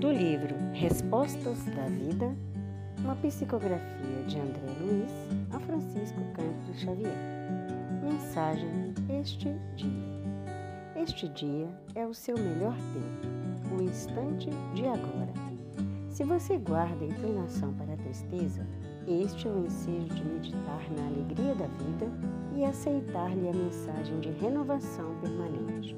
do livro Respostas da Vida, uma psicografia de André Luiz a Francisco Cândido Xavier. Mensagem Este dia. Este dia é o seu melhor tempo, o instante de agora. Se você guarda inclinação para a tristeza, este é o ensejo de meditar na alegria da vida e aceitar-lhe a mensagem de renovação permanente.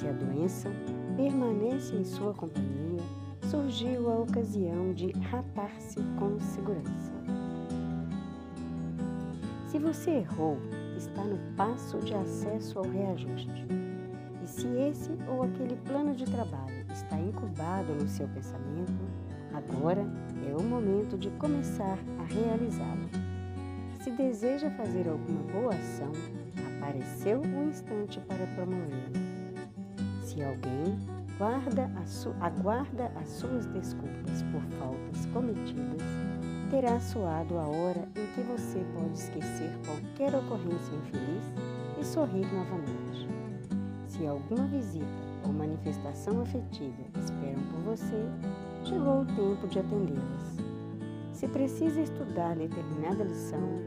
Se a doença permanece em sua companhia, surgiu a ocasião de ratar-se com segurança. Se você errou, está no passo de acesso ao reajuste. E se esse ou aquele plano de trabalho está incubado no seu pensamento, agora é o momento de começar a realizá-lo. Se deseja fazer alguma boa ação, apareceu o instante para promovê-lo. Se alguém guarda aguarda as suas desculpas por faltas cometidas, terá soado a hora em que você pode esquecer qualquer ocorrência infeliz e sorrir novamente. Se alguma visita ou manifestação afetiva esperam por você, chegou o tempo de atendê-las. Se precisa estudar determinada lição,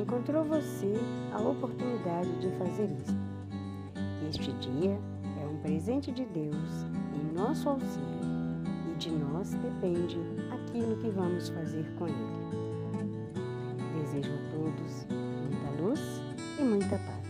encontrou você a oportunidade de fazer isto. Este dia um presente de Deus em nosso auxílio e de nós depende aquilo que vamos fazer com ele. Desejo a todos muita luz e muita paz.